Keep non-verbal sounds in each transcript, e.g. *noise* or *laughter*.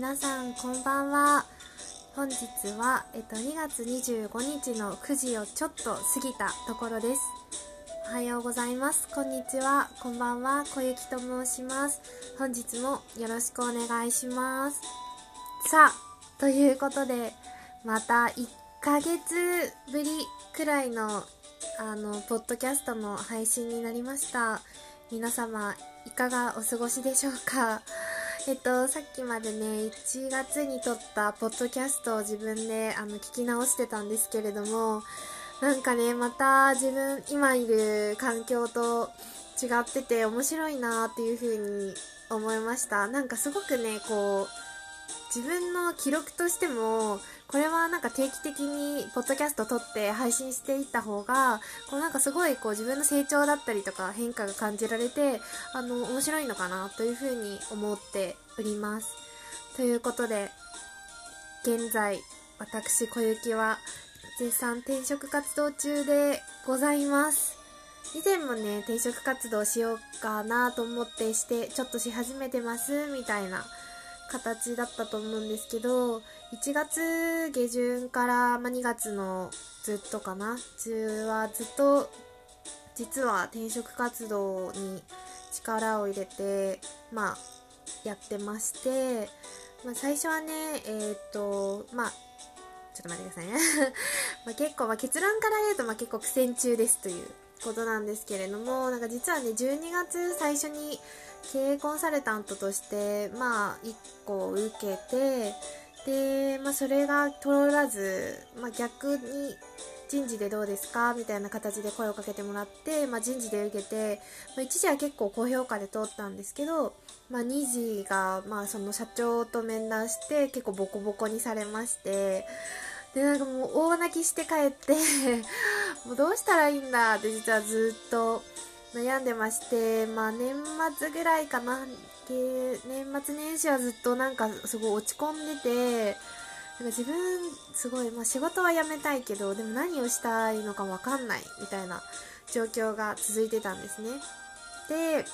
皆さんこんばんは。本日は、えっと、2月25日の9時をちょっと過ぎたところです。おはようございます。こんにちは。こんばんは。小雪と申します。本日もよろしくお願いします。さあということでまた1ヶ月ぶりくらいのあのポッドキャストの配信になりました。皆様いかがお過ごしでしょうか？えっと、さっきまでね、1月に撮ったポッドキャストを自分であの聞き直してたんですけれども、なんかね、また自分、今いる環境と違ってて面白いなっていう風に思いました。なんかすごくね、こう、自分の記録としても、これはなんか定期的にポッドキャスト撮って配信していった方が、こうなんかすごいこう自分の成長だったりとか変化が感じられて、あの、面白いのかなというふうに思っております。ということで、現在、私小雪は絶賛転職活動中でございます。以前もね、転職活動しようかなと思ってして、ちょっとし始めてます、みたいな形だったと思うんですけど1月下旬から、ま、2月のずっとかな。中はずっと実は転職活動に力を入れてまあやってまして、まあ、最初はねえっ、とまあちょっと待ってくださいね。*laughs* ま結構、まあ、結論から言うと、まあ、結構苦戦中ですということなんですけれどもなんか実はね12月最初に経営コンサルタントとしてまあ1個受けてで、まあ、それが通らず、まあ、逆に人事でどうですか？みたいな形で声をかけてもらって、まあ、人事で受けて、まあ、一時は結構高評価で通ったんですけど、まあ、2時が、まあ、その社長と面談して結構ボコボコにされましてでなんかもう大泣きして帰って *laughs* もうどうしたらいいんだって実はずっと悩んでまして、まあ年末ぐらいかな、年末年始はずっとなんかすごい落ち込んでて、なんか自分すごい、まあ仕事は辞めたいけど、でも何をしたいのかわかんないみたいな状況が続いてたんですね。で、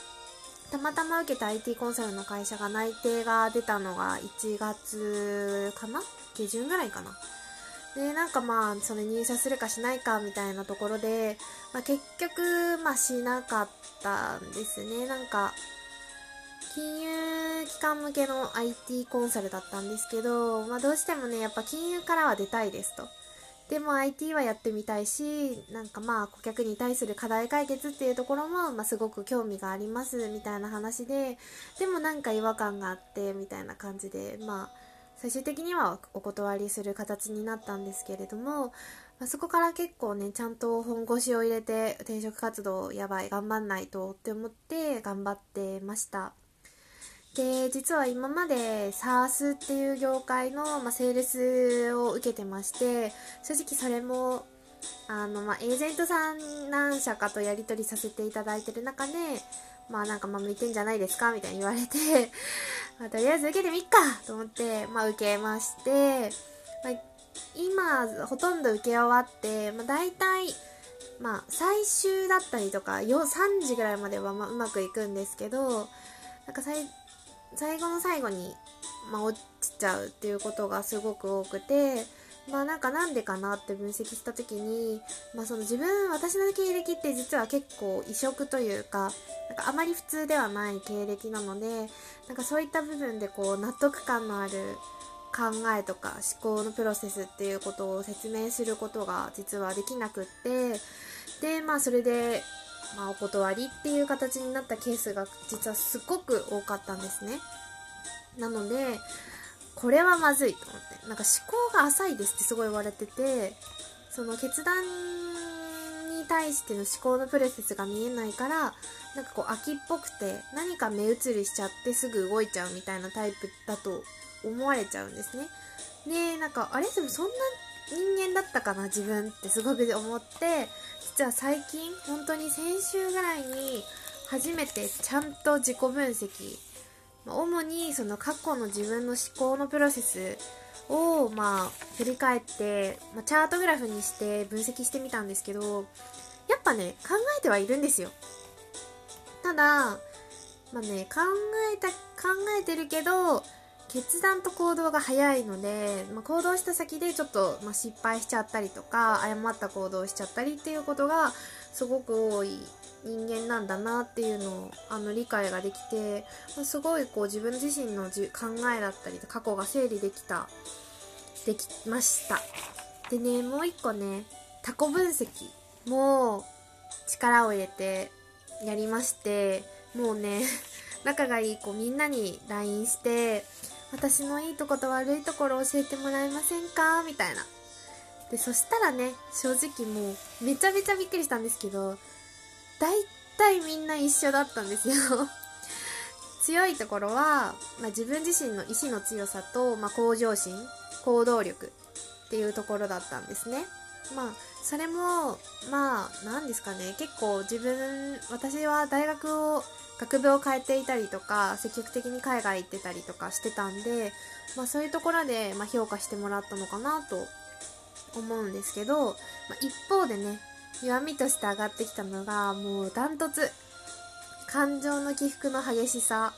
たまたま受けた IT コンサルの会社が内定が出たのが1月かな？下旬ぐらいかなで、なんかまあ、それ入社するかしないかみたいなところで、まあ、結局、まあしなかったんですね。なんか、金融機関向けの IT コンサルだったんですけど、まあどうしてもね、やっぱ金融からは出たいですと。でも IT はやってみたいし、なんかまあ顧客に対する課題解決っていうところも、まあすごく興味がありますみたいな話で、でもなんか違和感があってみたいな感じで、まあ最終的にはお断りする形になったんですけれども、まあ、そこから結構ねちゃんと本腰を入れて転職活動やばい頑張んないとって思って頑張ってましたで実は今まで SARS っていう業界の、まあ、セールスを受けてまして正直それもあの、まあ、エージェントさん何社かとやり取りさせていただいてる中でまあなんかまあ向いてんじゃないですかみたいに言われて *laughs* まあ、とりあえず受けてみっかと思って、まあ受けまして、まあ、今ほとんど受け終わって、まあ大体、まあ最終だったりとか、3時ぐらいまではまあうまくいくんですけど、なんか最最後の最後に、まあ、落ちちゃうっていうことがすごく多くて、まあなんかなんでかなって分析した時に、まあその自分、私の経歴って実は結構異色というか、なんかあまり普通ではない経歴なので、なんかそういった部分でこう納得感のある考えとか思考のプロセスっていうことを説明することが実はできなくって、で、まあそれで、まあお断りっていう形になったケースが実はすごく多かったんですね。なので、これはまずいと思って。なんか思考が浅いですってすごい言われてて、その決断に対しての思考のプロセスが見えないから、なんかこう秋っぽくて何か目移りしちゃってすぐ動いちゃうみたいなタイプだと思われちゃうんですね。で、なんか、あれ？でもそんな人間だったかな？自分ってすごく思って、実は最近、本当に先週ぐらいに初めてちゃんと自己分析、主にその過去の自分の思考のプロセスを、まあ、振り返って、まあ、チャートグラフにして分析してみたんですけど、やっぱね、考えてはいるんですよ。ただ、まあね、考えた、考えてるけど、決断と行動が早いので、まあ、行動した先でちょっと、まあ、失敗しちゃったりとか誤った行動しちゃったりっていうことがすごく多い人間なんだなっていうのをあの理解ができて、まあ、すごいこう自分自身のじ考えだったり過去が整理できたできました。でねもう一個ねタコ分析も力を入れてやりましてもうね *laughs* 仲がいい子みんなに LINE して私のいいとこと悪いところ教えてもらえませんか？みたいな。でそしたらね正直もうめちゃめちゃびっくりしたんですけど大体みんな一緒だったんですよ。*laughs* 強いところは、まあ、自分自身の意志の強さと、まあ、向上心行動力っていうところだったんですね。まあそれもまあ何ですかね。結構自分私は大学を学部を変えていたりとか積極的に海外行ってたりとかしてたんで、まあ、そういうところで、ま、評価してもらったのかなと思うんですけど、まあ、一方でね弱みとして上がってきたのがもうダントツ。感情の起伏の激しさ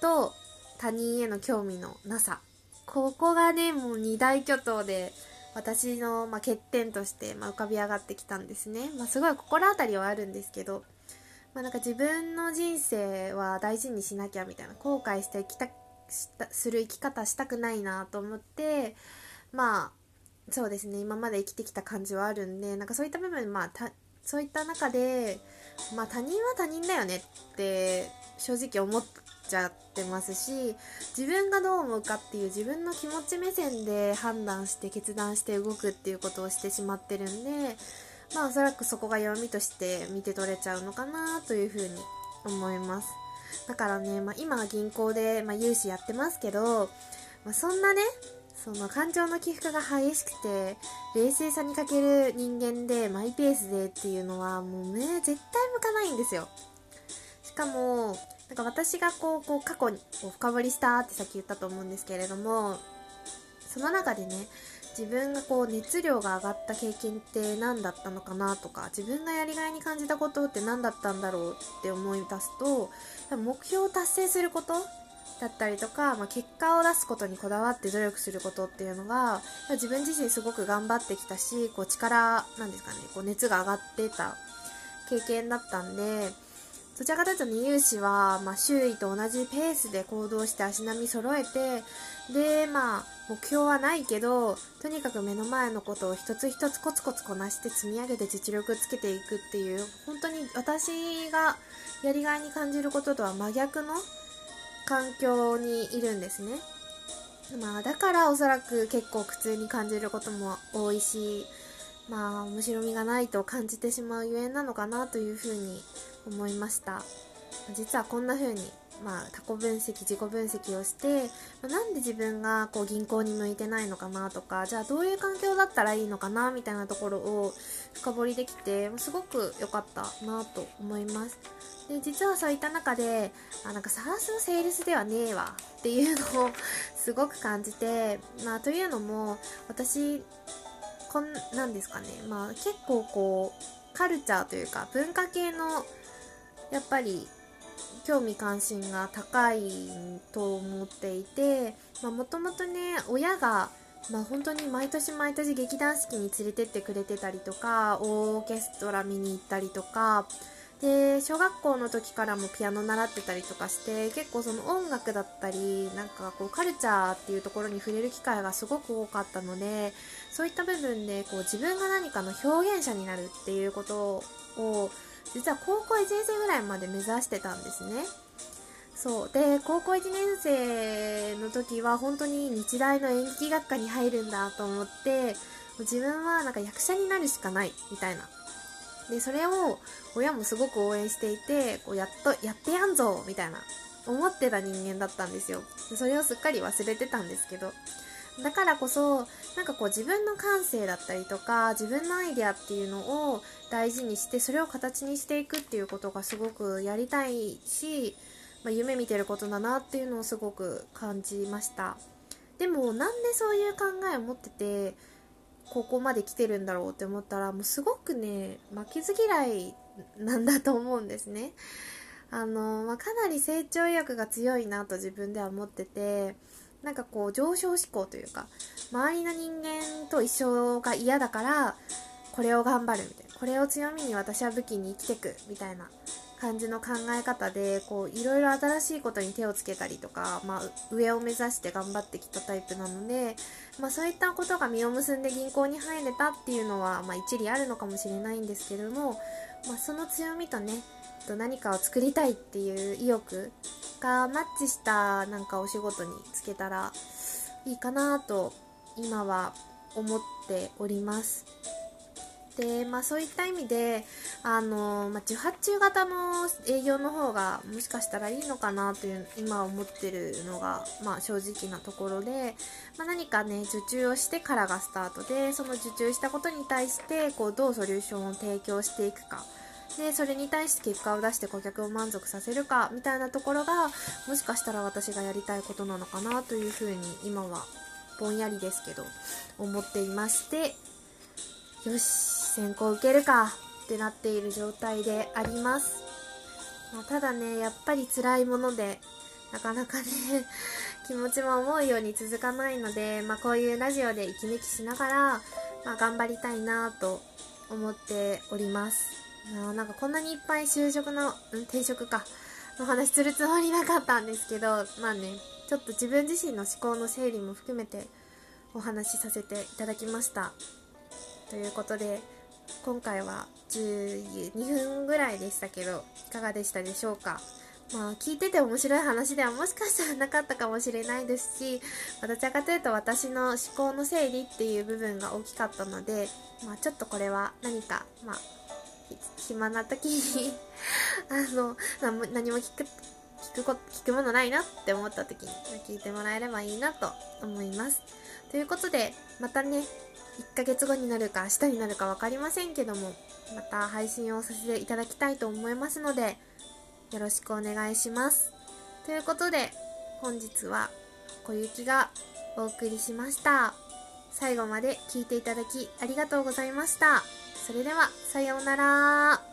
と他人への興味のなさ。ここがねもう二大巨頭で私の、まあ、欠点として、まあ、浮かび上がってきたんですね、まあ、すごい心当たりはあるんですけど、まあ、なんか自分の人生は大事にしなきゃみたいな後悔して生きたしたする生き方したくないなと思ってまあそうですね今まで生きてきた感じはあるんでなんかそういった部分まあたそういった中でまあ他人は他人だよねって正直思っちゃってますし自分がどう思うかっていう自分の気持ち目線で判断して決断して動くっていうことをしてしまってるんでまあおそらくそこが弱みとして見て取れちゃうのかなというふうに思います。だからね、まあ、今は銀行で、まあ、融資やってますけど、まあ、そんなねその感情の起伏が激しくて冷静さに欠ける人間でマイペースでっていうのはもうね絶対向かないんですよ。しかもなんか私がこうこう過去を深掘りしたってさっき言ったと思うんですけれどもその中でね自分がこう熱量が上がった経験って何だったのかなとか自分がやりがいに感じたことって何だったんだろうって思い出すと目標を達成することだったりとか、まあ、結果を出すことにこだわって努力することっていうのが自分自身すごく頑張ってきたしこう力なんですかねこう熱が上がってた経験だったんでどちらかというと二遊士は、まあ、周囲と同じペースで行動して足並み揃えてでまあ目標はないけどとにかく目の前のことを一つ一つコツコツこなして積み上げて実力つけていくっていう本当に私がやりがいに感じることとは真逆の環境にいるんですね。まあ、だからおそらく結構苦痛に感じることも多いし、まあ、面白みがないと感じてしまうゆえんなのかなというふうに思いました。実はこんな風に、まあ、他己分析自己分析をして、まあ、なんで自分がこう銀行に向いてないのかなとかじゃあどういう環境だったらいいのかなみたいなところを深掘りできてすごく良かったなと思いますで実はそういった中であなんかサースのセールスではねえわっていうのをすごく感じて、まあ、というのも私こんなんですかね、まあ、結構こうカルチャーというか文化系のやっぱり興味関心が高いと思っていてもともとね親がまあ、本当に毎年毎年劇団四季に連れてってくれてたりとかオーケストラ見に行ったりとかで小学校の時からもピアノ習ってたりとかして結構その音楽だったりなんかこうカルチャーっていうところに触れる機会がすごく多かったのでそういった部分でこう自分が何かの表現者になるっていうことを実は高校1年生ぐらいまで目指してたんですね。そうで高校1年生の時は本当に日大の演劇学科に入るんだと思って自分はなんか役者になるしかないみたいなでそれを親もすごく応援していてこうやっとやってやんぞみたいな思ってた人間だったんですよ。でそれをすっかり忘れてたんですけど。だからこそなんかこう自分の感性だったりとか自分のアイデアっていうのを大事にしてそれを形にしていくっていうことがすごくやりたいし、まあ、夢見てることだなっていうのをすごく感じました。でもなんでそういう考えを持っててここまで来てるんだろうって思ったらもうすごくね負けず嫌いなんだと思うんですね。あの、まあ、かなり成長意欲が強いなと自分では思っててなんかこう上昇志向というか周りの人間と一緒が嫌だからこれを頑張るみたいなこれを強みに私は武器に生きてくみたいな感じの考え方でこういろいろ新しいことに手をつけたりとか、まあ、上を目指して頑張ってきたタイプなので、まあ、そういったことが実を結んで銀行に入れたっていうのは、まあ、一理あるのかもしれないんですけども、まあ、その強みとね何かを作りたいっていう意欲がマッチしたなんかお仕事につけたらいいかなと今は思っております。で、まあ、そういった意味で、あのまあ、受発注型の営業の方がもしかしたらいいのかなという今思ってるのが、まあ、正直なところで、まあ、何かね受注をしてからがスタートでその受注したことに対してこうどうソリューションを提供していくか。でそれに対して結果を出して顧客を満足させるかみたいなところがもしかしたら私がやりたいことなのかなというふうに今はぼんやりですけど思っていまして。よし。選考受けるかってなっている状態であります、まあ、ただねやっぱり辛いものでなかなかね *laughs* 気持ちも思うように続かないので、まあ、こういうラジオで息抜きしながら、まあ、頑張りたいなと思っておりますあなんかこんなにいっぱい就職の、うん、転職か、の話するつもりなかったんですけど、まあね、ちょっと自分自身の思考の整理も含めてお話しさせていただきました。ということで、今回は12分ぐらいでしたけど、いかがでしたでしょうか？まあ、聞いてて面白い話ではもしかしたらなかったかもしれないですし、どちらかというと私の思考の整理っていう部分が大きかったので、まあ、ちょっとこれは何か、まあ、暇な時に *laughs* あの、何も聞く、聞くこ、聞くものないなって思った時に聞いてもらえればいいなと思います。ということで、またね、1ヶ月後になるか明日になるか分かりませんけども、また配信をさせていただきたいと思いますので、よろしくお願いします。ということで、本日は小雪がお送りしました。最後まで聞いていただきありがとうございました。それでは、さようなら。